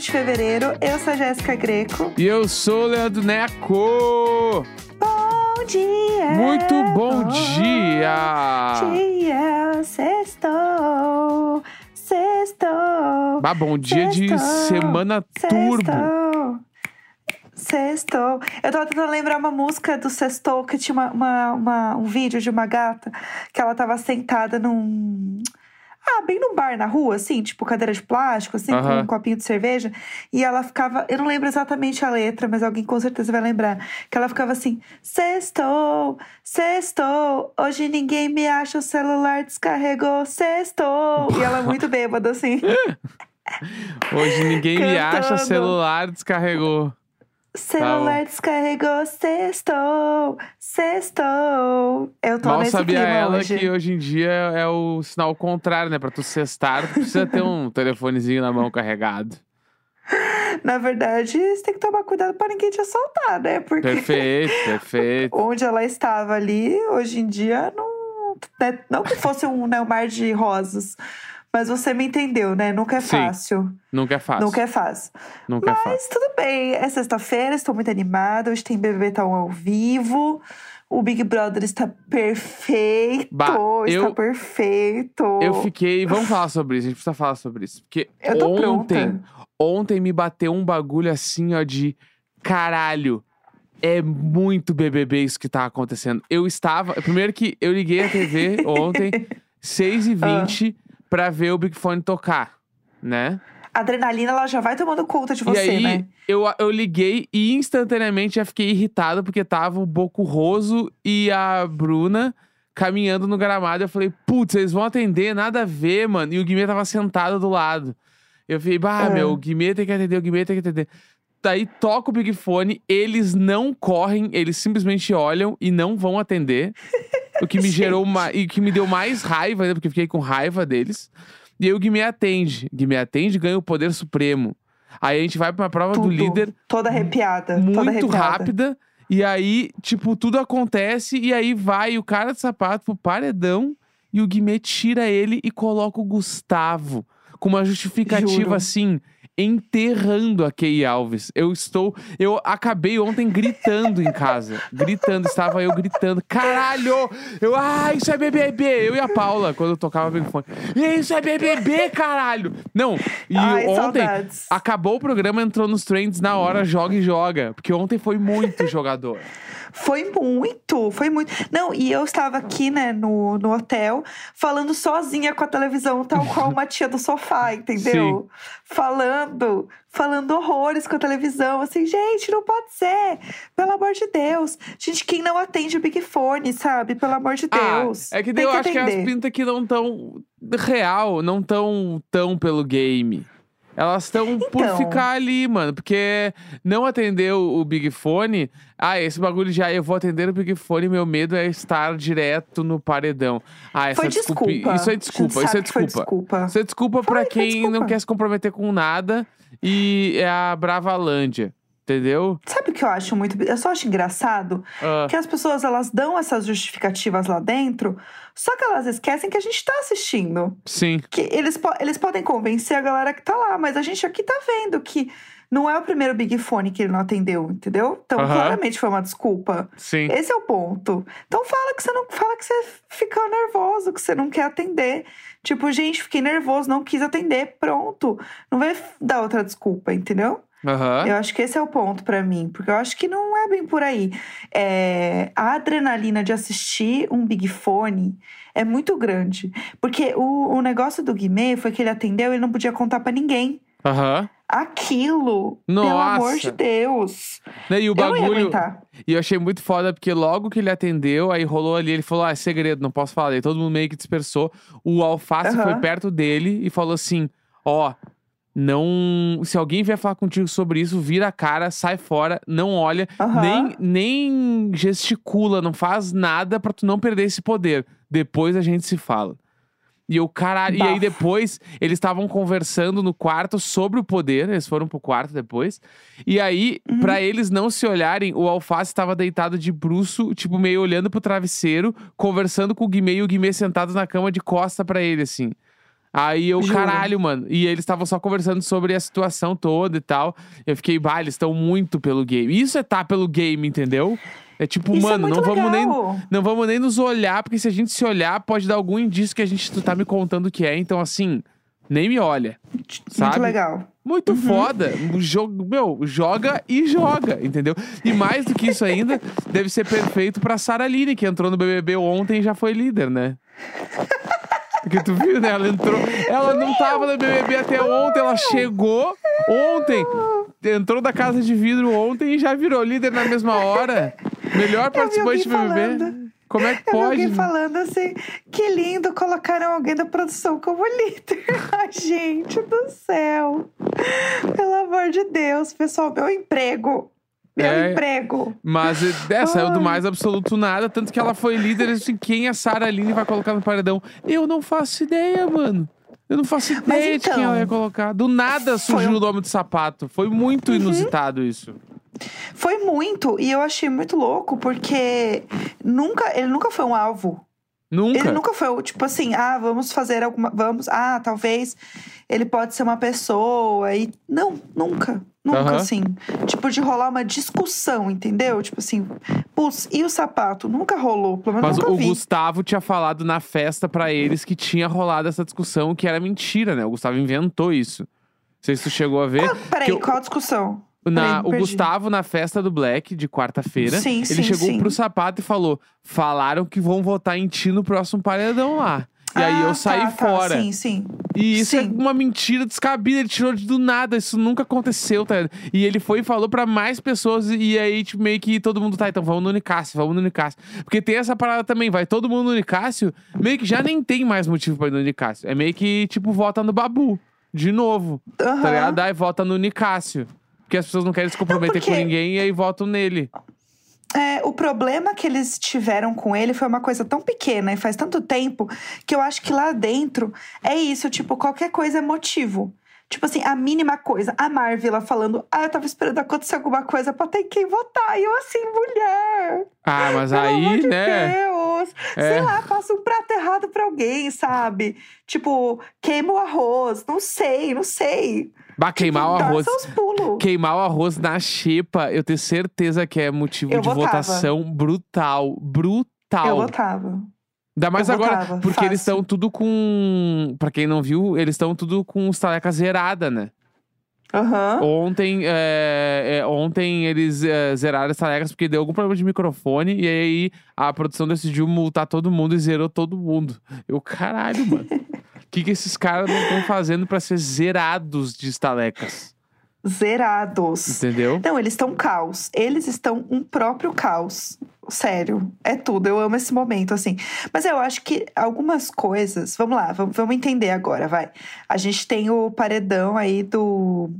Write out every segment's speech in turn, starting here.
de fevereiro. Eu sou a Jéssica Greco. E eu sou o Leandro Neco! Bom dia! Muito bom dia! dia! Sextou! Sextou! Bah, bom dia de Sextou, semana turbo. Sextou! Sextou. Eu tava tentando lembrar uma música do Sextou, que tinha uma, uma- uma- um vídeo de uma gata que ela tava sentada num. Ah, bem no bar na rua, assim, tipo cadeira de plástico, assim, com Aham. um copinho de cerveja. E ela ficava. Eu não lembro exatamente a letra, mas alguém com certeza vai lembrar. Que ela ficava assim: Sextou, sextou, hoje ninguém me acha, o celular descarregou, sextou. E ela muito bêbada, assim. Hoje ninguém me acha, Cantando. celular descarregou. Celular descarregou, sextou, sextou. Eu tô Mal nesse sabia ela hoje. que hoje em dia é o sinal contrário, né? Pra tu cestar, tu precisa ter um telefonezinho na mão carregado. Na verdade, você tem que tomar cuidado pra ninguém te assaltar, né? Porque Perfeito, perfeito. onde ela estava ali, hoje em dia, não, né? não que fosse um, né, um mar de rosas. Mas você me entendeu, né? Nunca é Sim. fácil. Nunca é fácil. Nunca é fácil. Nunca é fácil. Mas tudo bem, é sexta-feira, estou muito animada. Hoje tem BBB Tão ao vivo. O Big Brother está perfeito. Bah, está eu- perfeito. Eu fiquei. Vamos falar sobre isso, a gente precisa falar sobre isso. Porque Eu tô ontem, pronta. ontem me bateu um bagulho assim, ó, de caralho. É muito BBB isso que tá acontecendo. Eu estava. Primeiro que eu liguei a TV ontem, 6h20, Ah. Pra ver o Big Fone tocar, né? A adrenalina, ela já vai tomando conta de e você, aí, né? eu, eu liguei e instantaneamente já fiquei irritado porque tava o Boco Roso e a Bruna caminhando no gramado. Eu falei, putz, eles vão atender, nada a ver, mano. E o Guimê tava sentado do lado. Eu falei, bah, É. meu, o Guimê tem que atender, o Guimê tem que atender. Daí toca o Big Fone, eles não correm, eles simplesmente olham e não vão atender. o que me gerou uma, e que me deu mais raiva ainda, porque eu fiquei com raiva deles. E aí o Guimê atende. Guimê atende ganha o poder supremo. Aí a gente vai pra uma prova Tudo. do líder Toda arrepiada. toda muito arrepiada. rápida. E aí, tipo, tudo acontece. E aí vai o cara de sapato pro paredão. E o Guimê tira ele e coloca o Gustavo. Com uma justificativa Juro. assim, enterrando a Key Alves. Eu estou. Eu acabei ontem gritando em casa. Gritando, estava eu gritando. Caralho! Eu, ah, isso é BBB! Eu e a Paula, quando eu tocava Big Fone. Isso é BBB, caralho! Não, e Ai, ontem. saudades. Acabou o programa, entrou nos trends na hora, joga e joga. Porque ontem foi muito jogador. Foi muito, foi muito. Não, e eu estava aqui, né, no, no hotel, falando sozinha com a televisão, tal qual uma tia do sofá, entendeu? Falando, falando horrores com a televisão. Assim, gente, não pode ser. Pelo amor de Deus. Gente, quem não atende o Big Fone, sabe? Pelo amor de Deus. Ah, é que eu acho que as atender. pintas que não tão real, não tão tão pelo game. Elas estão por Então. ficar ali, mano. Porque não atender o, o Big Fone. Ah, esse bagulho já eu vou atender o Big Fone. Meu medo é estar direto no paredão. Ah, essa Foi desculpa. desculpa. Isso é desculpa. Isso é desculpa. desculpa. Isso é desculpa pra Foi, foi quem não desculpa. quer se comprometer com nada. E é a Bravalândia. Entendeu? Sabe o que eu acho muito. Eu só acho engraçado Ah, que as pessoas elas dão essas justificativas lá dentro, só que elas esquecem que a gente tá assistindo. sim. Que eles, po- eles podem convencer a galera que tá lá, mas a gente aqui tá vendo que não é o primeiro Big Fone que ele não atendeu, entendeu? Então, Aham. claramente foi uma desculpa. Sim. Esse é o ponto. Então fala que você não fala que você ficou nervoso, que você não quer atender. Tipo, gente, fiquei nervoso, não quis atender, pronto. Não vai dar outra desculpa, entendeu? Aham. Eu acho que esse é o ponto pra mim, porque eu acho que não é bem por aí. É, a adrenalina de assistir um Big Fone é muito grande. Porque o, o negócio do Guimê foi que ele atendeu e não podia contar pra ninguém. Aham. Aquilo, pelo amor Nossa. de Deus. Né, E o Eu bagulho. aguentar. E eu achei muito foda, porque logo que ele atendeu, aí rolou ali, ele falou: Ah, é segredo, não posso falar. Aí todo mundo meio que dispersou. O Alface Aham. foi perto dele e falou assim: Ó, não. Se alguém vier falar contigo sobre isso, vira a cara, sai fora, não olha, Aham. nem, nem gesticula, não faz nada pra tu não perder esse poder. Depois a gente se fala. E eu, caralho. E aí depois, eles estavam conversando no quarto sobre o poder. Eles foram pro quarto depois. E aí, Uhum. pra eles não se olharem, o Alface estava deitado de bruço, tipo, meio olhando pro travesseiro, conversando com o Guimê e o Guimê sentado na cama de costa pra ele, assim. Aí eu, Juro. caralho, mano. E eles estavam só conversando sobre a situação toda e tal. Eu fiquei, bah, eles estão muito pelo game. Isso é tá pelo game, entendeu? É tipo, Isso é mano, muito não vamos nem não vamos nem nos olhar, porque se a gente se olhar, pode dar algum indício que a gente tu tá me contando que é. Então, assim, nem me olha. Sabe? Muito legal. Muito foda. O jogo, meu, joga e joga, entendeu? E mais do que isso ainda, deve ser perfeito pra Sara Line, que entrou no BBB ontem e já foi líder, né? Porque tu viu, né? Ela entrou. Ela não tava no BBB até ontem, ela chegou ontem. Entrou da casa de vidro ontem e já virou líder na mesma hora. Melhor participante do BBB. falando. Como é que Eu pode? alguém falando assim, que lindo, colocaram alguém da produção como líder. Ai, gente do céu. Pelo amor de Deus, pessoal, meu emprego. Meu É. emprego. Mas é, saiu do Ai. mais absoluto nada, tanto que ela foi líder, assim, quem a Sara Aline vai colocar no paredão? Eu não faço ideia, mano. Eu não faço ideia de quem então, ela ia colocar. Do nada surgiu um- Uhum. o nome do sapato. Foi muito inusitado isso. Foi muito, e eu achei muito louco, porque nunca, ele nunca foi um alvo. Nunca. Ele nunca foi, tipo assim, ah, vamos fazer alguma. Vamos. Ah, talvez ele pode ser uma pessoa. E. Não, nunca. Nunca, Aham. assim. Tipo, de rolar uma discussão, entendeu? Tipo assim, putz, e o sapato? Nunca rolou. Pelo menos Mas nunca o vi. Gustavo tinha falado na festa pra eles que tinha rolado essa discussão, que era mentira, né? O Gustavo inventou isso. Não sei se tu chegou a ver. Qual- peraí, eu- qual a discussão? Na, Peraí, o. Gustavo, na festa do Black, de quarta-feira, ele sim, chegou sim. pro sapato e falou: falaram que vão votar em ti no próximo paredão lá. E aí Ah, eu saí tá, tá, fora. Sim, sim. E isso é Sim. uma mentira descabida, ele tirou de do nada, isso nunca aconteceu, tá? E ele foi e falou pra mais pessoas, e aí, tipo, meio que todo mundo, tá, então vamos no Unicácio, vamos no Unicácio. Porque tem essa parada também, vai todo mundo no Unicácio, meio que já nem tem mais motivo pra ir no Unicácio. É meio que, tipo, vota no Babu, de novo, Aham. tá ligado? Aí vota no Unicácio. Porque as pessoas não querem se comprometer porque- com ninguém e aí votam nele. É, o problema que eles tiveram com ele foi uma coisa tão pequena e faz tanto tempo que eu acho que lá dentro é isso, tipo, qualquer coisa é motivo. Tipo assim, a mínima coisa. A Marvel falando, ah, eu tava esperando acontecer alguma coisa pra ter quem votar. E eu assim, mulher. Ah, mas Pelo amor aí, de né? Deus. É. Sei lá, passa um prato errado pra alguém, sabe? Tipo, queima o arroz. Não sei, não sei. Bah, queimar o arroz. Queimar o arroz na xepa, eu tenho certeza que é motivo Eu de votava. votação brutal. Brutal. Eu votava. Ainda mais eu agora, votava, porque eles fácil. estão tudo com. Pra quem não viu, eles estão tudo com os talecas zerada, né? Aham. Ontem, é, é, ontem eles é, zeraram as talecas porque deu algum problema de microfone e aí a produção decidiu multar todo mundo e zerou todo mundo. Eu, caralho, mano. O que, que esses caras não estão fazendo pra ser zerados de estalecas? Zerados. Entendeu? Não, eles estão caos. Eles estão um próprio caos. Sério, é tudo. Eu amo esse momento, assim. Mas eu acho que algumas coisas. Vamos lá, vamos, vamos entender agora, vai. A gente tem o paredão aí do,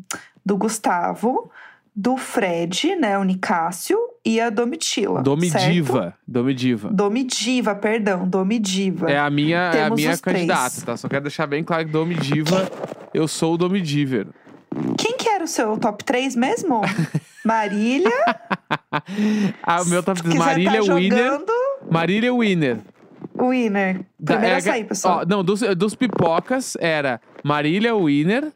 do Gustavo, do Fred, né? O Nicásio e a Domitila. certo? Domidiva. Domidiva. Domidiva, perdão, Domidiva. É a minha, é a minha os três. candidata, tá? Só quero deixar bem claro que Domidiva, eu sou o Domidiver. Quem que seu top 3 mesmo? Marília. Ah, o meu top Se 3, quiser Marília tá Winner. jogando, Winner. Winner. Winner. Da- Primeiro é a sair, pessoal. Ó, não, dos, dos pipocas era Marília Winner.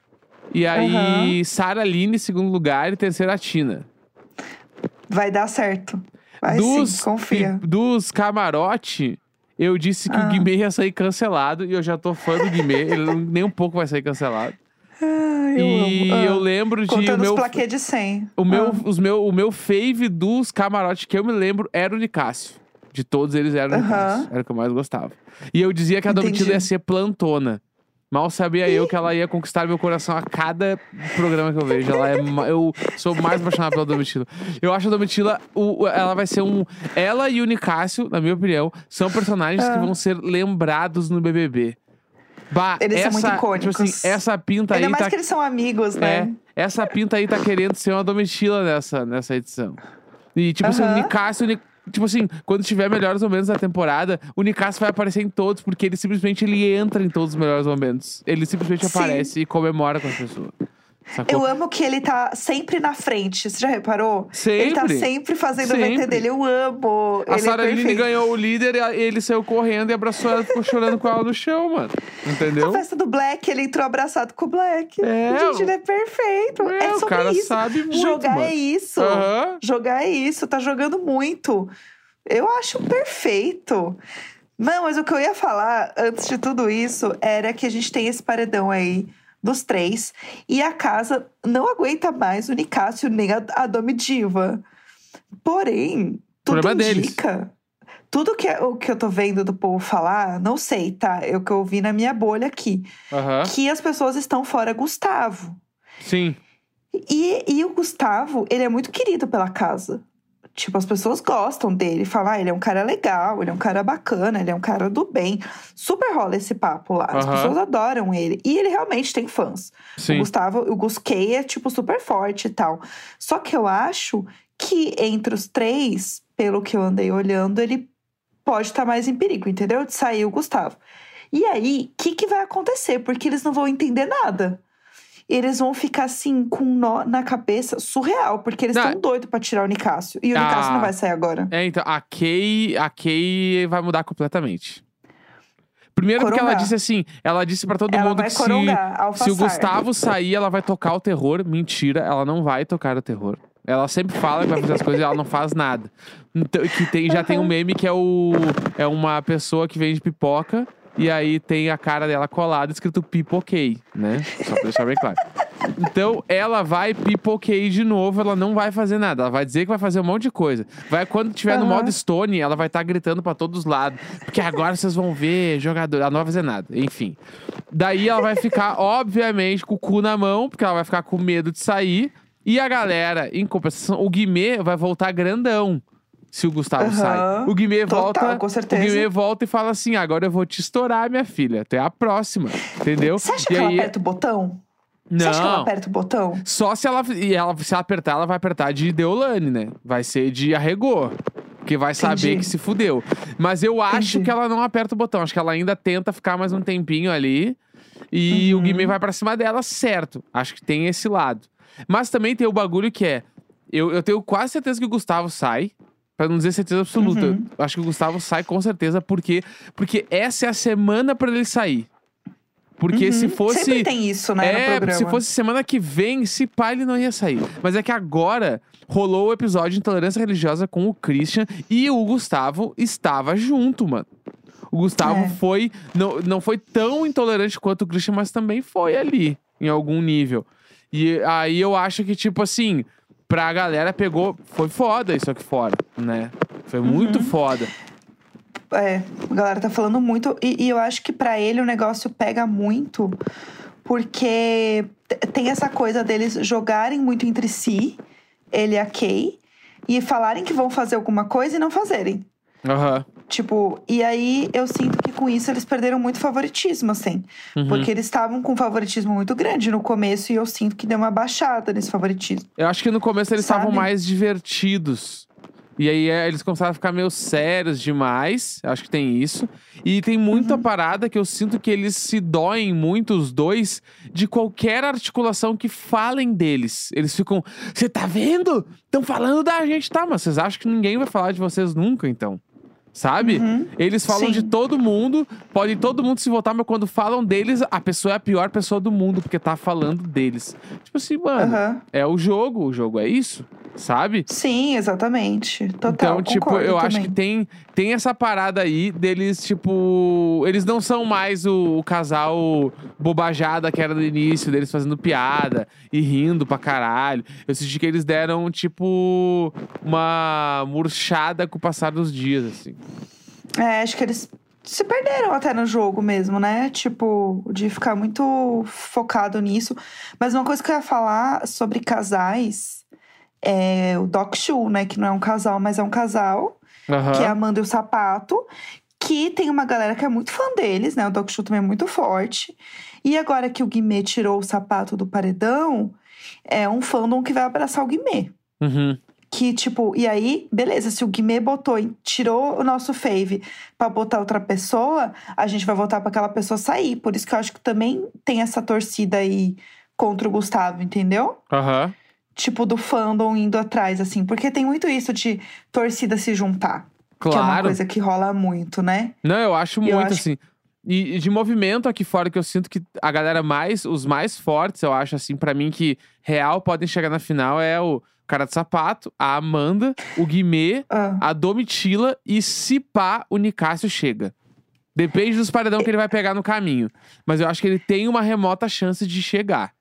E aí, Sara Line, segundo lugar. E terceira, a Tina. Vai dar certo. Vai dos, sim, confia. pi- dos camarote, eu disse que Ah. o Guimê ia sair cancelado. E eu já tô fã do Guimê. Ele nem um pouco vai sair cancelado. Eu e amo. Ah, eu lembro de. Contando o meu, os plaquês de 100. O meu, Ah. os meu, o meu fave dos camarotes que eu me lembro era o Nicásio. De todos eles era o. Nicásio. Era o que eu mais gostava. E eu dizia que a Entendi. Domitila ia ser plantona. Mal sabia eu que ela ia conquistar meu coração a cada programa que eu vejo. Ela é, eu sou mais apaixonado pela Domitila. Eu acho a Domitila, o, ela vai ser um. Ela e o Nicásio, na minha opinião, são personagens que Ah. vão ser lembrados no BBB. Bah, Eles essa, são muito icônicos. Tipo assim, essa pinta Ainda aí mais tá que eles são amigos, né? é, essa pinta aí tá querendo ser uma Domitila nessa, nessa edição. E, tipo assim, o Aham. Nicásio, o Ni- tipo assim, quando tiver melhores momentos da temporada, o Nicásio vai aparecer em todos, porque ele simplesmente ele entra em todos os melhores momentos. Ele simplesmente Sim. aparece e comemora com as pessoas. Sacou? Eu amo que ele tá sempre na frente. Você já reparou? Ele tá Sempre. sempre fazendo o Sempre. VT dele. Eu amo. A ele Sarah é ganhou o líder e a- ele saiu correndo e abraçou ela ficou chorando com ela no chão, mano. Entendeu? Na festa do Black, ele entrou abraçado com o Black. É, Gente, o- ele é perfeito. É, É, o sobre cara isso. sabe muito, Jogar mano. é isso. Aham. Jogar é isso. Tá jogando muito. Eu acho perfeito. Não, mas o que eu ia falar antes de tudo isso era que a gente tem esse paredão aí dos três e a casa não aguenta mais o Nicásio nem a, a Domi Diva. Porém, tudo Problema deles. indica. Tudo que, o que eu tô vendo do povo falar, não sei, tá? É o que eu vi na minha bolha aqui. Aham. Que as pessoas estão fora Gustavo. Sim. E, e o Gustavo, ele é muito querido pela casa. Tipo, as pessoas gostam dele. Falam, ah, ele é um cara legal, ele é um cara bacana, ele é um cara do bem. Super rola esse papo lá. As pessoas adoram ele. E ele realmente tem fãs. O Sim. Gustavo, o Gusquei é, tipo, super forte e tal. Só que eu acho que entre os três, pelo que eu andei olhando, ele pode estar mais em perigo, entendeu? De sair o Gustavo. E aí, o que, que vai acontecer? Porque eles não vão entender nada. Eles vão ficar assim, com um nó na cabeça surreal, porque eles estão doidos pra tirar o Nicásio. E o Ah. Nicásio não vai sair agora. É, então, a Kay, a Kay vai mudar completamente. Primeiro porque ela Corongar. disse assim, ela disse pra todo Ela mundo que se, corongar, se o. Gustavo sair, ela vai tocar o terror. Mentira, ela não vai tocar o terror. Ela sempre fala que vai fazer as coisas e ela não faz nada. Então, que tem, já tem um meme que é o é uma pessoa que vende pipoca e aí tem a cara dela colada escrito pipoquei, né? Só pra deixar bem claro. Então, ela vai pipoquei de novo, ela não vai fazer nada. Ela vai dizer que vai fazer um monte de coisa. Vai, quando tiver no Aham. modo Stone, ela vai estar gritando pra todos os lados. Porque agora vocês vão ver jogador. Ela não vai fazer nada. Enfim. Daí ela vai ficar, obviamente, com o cu na mão, porque ela vai ficar com medo de sair. E a galera, em compensação, o Guimê vai voltar grandão. Se o Gustavo Aham. sai. O Guimê Total, volta. com certeza. O Guimê volta e fala assim: agora eu vou te estourar, minha filha. Até a próxima. Entendeu? Você acha e que ela aí, aperta o botão? Você acha que ela Não. aperta o botão? Só se ela, e ela se ela apertar, ela vai apertar de Deolane, né? Vai ser de arregou. Porque vai saber Entendi. que se fudeu. Mas eu acho Entendi. que ela não aperta o botão. Acho que ela ainda tenta ficar mais um tempinho ali. E o Uhum. Guimê vai pra cima dela, certo. Acho que tem esse lado. Mas também tem o bagulho que é. Eu, eu tenho quase certeza que o Gustavo sai. Pra não dizer certeza absoluta. Uhum. Acho que o Gustavo sai com certeza, porque, porque essa é a semana pra ele sair. Porque se Uhum. fosse. Sempre tem isso, né, É, se fosse semana que vem, se pá, ele não ia sair. Mas é que agora rolou o episódio de intolerância religiosa com o Christian e o Gustavo estava junto, mano. O Gustavo É. foi. Não, não foi tão intolerante quanto o Christian, mas também foi ali, em algum nível. E aí eu acho que, tipo assim, pra galera pegou. Foi foda isso aqui fora, né? Foi muito Uhum. foda. É, a galera tá falando muito. E, e eu acho que pra ele o negócio pega muito, porque tem essa coisa deles jogarem muito entre si, ele e a Kay, e falarem que vão fazer alguma coisa e não fazerem. Aham. Tipo, e aí eu sinto que com isso eles perderam muito favoritismo, assim. Uhum. Porque eles estavam com um favoritismo muito grande no começo e eu sinto que deu uma baixada nesse favoritismo. Eu acho que no começo eles estavam mais divertidos. E aí é, eles começaram a ficar meio sérios demais. Acho que tem isso. E tem muita parada que eu sinto que eles se doem muito, os dois, de qualquer articulação que falem deles. Eles ficam. Você tá vendo? Estão falando da gente, tá? Mas vocês acham que ninguém vai falar de vocês nunca, então? Sabe? Uhum. Eles falam Sim. de todo mundo, pode todo mundo se votar, mas quando falam deles, a pessoa é a pior pessoa do mundo, porque tá falando deles. Tipo assim, mano, Aham. é o jogo, o jogo é isso, sabe? Sim, exatamente. Total. então, tipo, eu acho também. que tem, tem essa parada aí deles, tipo. Eles não são mais o, o casal bobajada que era no início, deles fazendo piada e rindo pra caralho. Eu senti que eles deram, tipo, uma murchada com o passar dos dias, assim. É, acho que eles se perderam até no jogo mesmo, né? Tipo, de ficar muito focado nisso. Mas uma coisa que eu ia falar sobre casais é o Doc Shu, né? Que não é um casal, mas é um casal. Aham. Que é a Amanda e o Sapato. Que tem uma galera que é muito fã deles, né? O Doc Shu também é muito forte. E agora que o Guimê tirou o sapato do paredão, é um fandom que vai abraçar o Guimê. Uhum. Que, tipo, e aí, beleza, se o Guimê botou, tirou o nosso fave pra botar outra pessoa, a gente vai voltar pra aquela pessoa sair. Por isso que eu acho que também tem essa torcida aí contra o Gustavo, entendeu? Aham. Tipo, do fandom indo atrás, assim. Porque tem muito isso de torcida se juntar. Que é uma Claro. coisa que rola muito, né? Não, eu acho eu muito acho- assim. E e de movimento aqui fora que eu sinto que a galera mais, os mais fortes, eu acho assim, pra mim que real podem chegar na final é o cara de sapato, a Amanda, o Guimê, Ah, a Domitila e se pá, o Nicásio chega. Depende dos paredão que ele vai pegar no caminho. Mas eu acho que ele tem uma remota chance de chegar.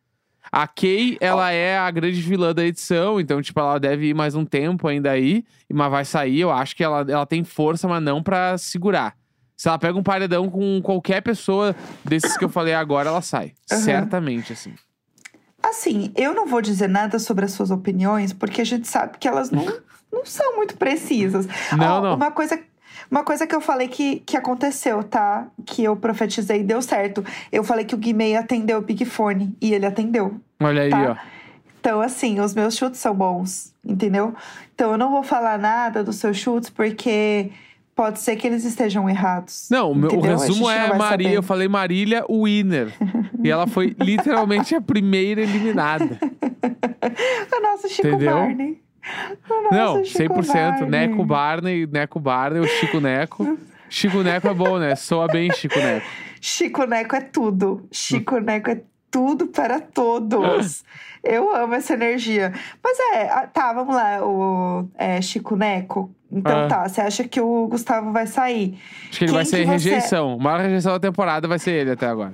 A Kay, ela é a grande vilã da edição, então, tipo, ela deve ir mais um tempo ainda aí, mas vai sair. Eu acho que ela, ela tem força, mas não pra segurar. Se ela pega um paredão com qualquer pessoa desses que eu falei agora, ela sai. Aham. Certamente, assim. Assim, eu não vou dizer nada sobre as suas opiniões, porque a gente sabe que elas não, não são muito precisas. Não, não. Uma coisa, uma coisa que eu falei que, que aconteceu, tá? Que eu profetizei e deu certo. Eu falei que o Guimê atendeu o Big Fone e ele atendeu. Olha aí, Tá. ó. Então, assim, os meus chutes são bons, entendeu? Então, eu não vou falar nada dos seus chutes, porque pode ser que eles estejam errados. Não, o, o entendeu? A resumo é vai Marília. saber. Eu falei Marília Winner. e ela foi literalmente a primeira eliminada. O nosso Chico Entendeu? Barney. O nosso Não, Chico 100%. Barney. Neco Barney, Neco Barney, o Chico Neco. Chico Neco é bom, né? Soa bem Chico Neco. Chico Neco é tudo. Chico Neco é tudo para todos. Eu amo essa energia. Mas é, tá, vamos lá, o é, Chico Neco. Então Ah. tá, você acha que o Gustavo vai sair? Acho que ele Quem vai ser que você- rejeição. A maior rejeição da temporada vai ser ele até agora.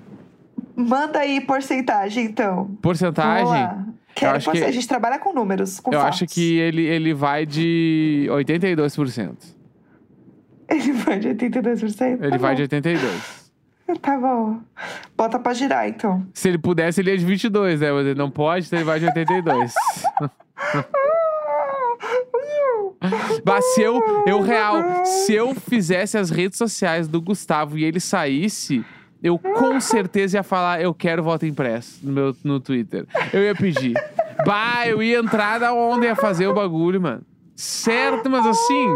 Manda aí porcentagem, então. Porcentagem? Quero acho que-. A gente trabalha com números, com Eu fatos. acho que ele, ele vai de 82%. Ele vai de 82%? Ele tá vai bom. de 82%. Tá bom. Bota pra girar, então. Se ele pudesse, ele ia de 22, né? Mas ele não pode, então ele vai de 82. Mas se eu, eu real, se eu fizesse as redes sociais do Gustavo e ele saísse, eu com certeza ia falar, eu quero voto impresso no meu no Twitter. Eu ia pedir. Bah, eu ia entrar da onda ia fazer o bagulho, mano. Certo, mas assim,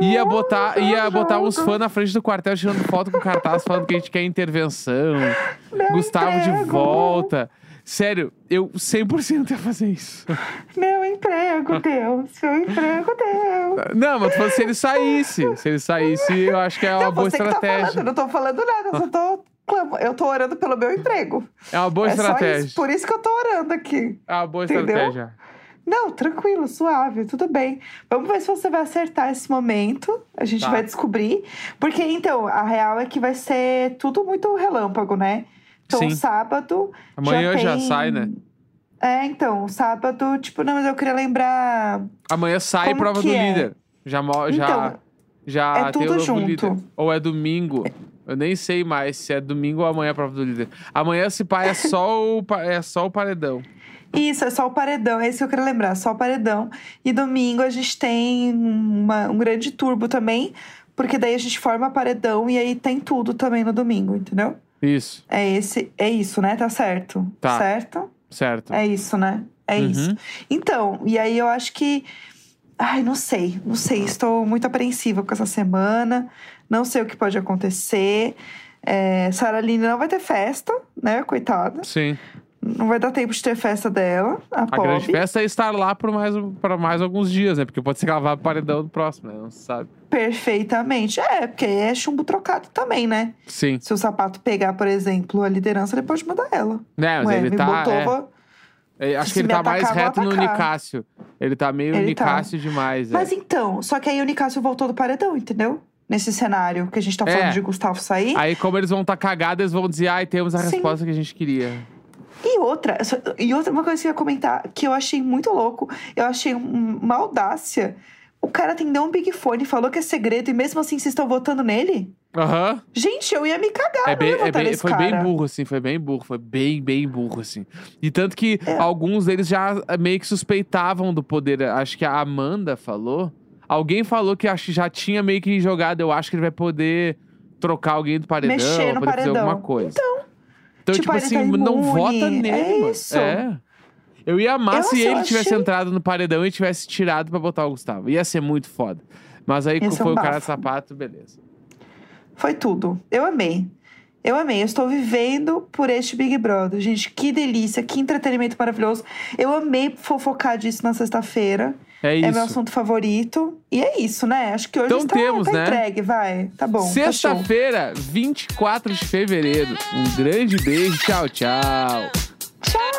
ia botar, ia botar uns fãs na frente do quartel tirando foto com cartaz falando que a gente quer intervenção. Meu Gustavo de volta. Sério, eu 100% ia fazer isso. Meu emprego, Deus. Meu emprego, Deus. Não, mas tu falou se ele saísse. Se ele saísse, eu acho que é uma Não, boa você que tá falando, estratégia. eu não tô falando nada, eu só tô, clamo- eu tô orando pelo meu emprego. É uma boa é só estratégia. isso, por isso que eu tô orando aqui. É uma boa Entendeu? estratégia. Não, tranquilo, suave, tudo bem. Vamos ver se você vai acertar esse momento. A gente Tá. vai descobrir. Porque, então, a real é que vai ser tudo muito relâmpago, né? Então, Sim. sábado. Amanhã já, tem- sai, né? É, então, sábado, tipo, não, mas eu queria lembrar. Amanhã sai prova do é? líder. Já, já, Então, já é tudo junto. Ou é domingo. Eu nem sei mais se é domingo ou amanhã a prova do líder. Amanhã, se pá, é só o, é só o paredão. Isso, é só o paredão, é isso que eu queria lembrar, só o paredão. E domingo a gente tem uma- um grande turbo também, porque daí a gente forma paredão e aí tem tudo também no domingo, entendeu? Isso, É esse, é isso, né? Tá certo? Tá. Certo? certo. É isso, né? É Uhum. isso. Então, e aí eu acho que. Ai, não sei, não sei. Estou muito apreensiva com essa semana. Não sei o que pode acontecer. É, Sara Line não vai ter festa, né? Coitada. Sim. Não vai dar tempo de ter festa dela. A, A grande festa é estar lá por mais, por mais alguns dias, né? Porque pode ser que ela vá pro paredão do próximo, né? Não se sabe. Perfeitamente. É, porque é chumbo trocado também, né? Sim. Se o sapato pegar, por exemplo, a liderança, ele pode mudar ela. Né, mas Ué, ele me tá. botou, é. É, acho que ele tá mais atacar, reto vou no. Nicásio. Ele tá meio Ele tá. Demais. é. Mas então, só que aí o Nicásio voltou do paredão, entendeu? Nesse cenário que a gente tá É. falando de Gustavo sair. Aí, como eles vão estar tá cagados, eles vão dizer, ai, temos a Sim. resposta que a gente queria. E outra, e outra, uma coisa que eu ia comentar, que eu achei muito louco, eu achei um- uma audácia. O cara atendeu um Big Fone, falou que é segredo, e mesmo assim vocês estão votando nele? Aham. Gente, eu ia me cagar, É bem, é bem, foi cara. bem burro, assim, foi bem burro, foi bem, bem burro, assim. E tanto que É. alguns deles já meio que suspeitavam do poder. Acho que a Amanda falou. Alguém falou que acho que já tinha meio que jogado. Eu acho que ele vai poder trocar alguém do paredão, Mexer no poder fazer paredão. alguma coisa. Então, então tipo, tipo, ele assim, tá não vota nele, é isso. É. Eu ia amar Eu, se assim, ele tivesse achei- entrado no paredão e tivesse tirado pra botar o Gustavo. Ia ser muito foda. Mas aí, ser foi um o cara de sapato, beleza. Foi tudo. Eu amei. Eu amei, eu estou vivendo por este Big Brother. Gente, que delícia, que entretenimento maravilhoso. Eu amei fofocar disso na sexta-feira. É isso. É meu assunto favorito. E é isso, né? Acho que hoje então está, temos, tá né? entregue, vai. Tá bom. Sexta-feira, tá 24 de fevereiro. Um grande beijo. Tchau, tchau. Tchau.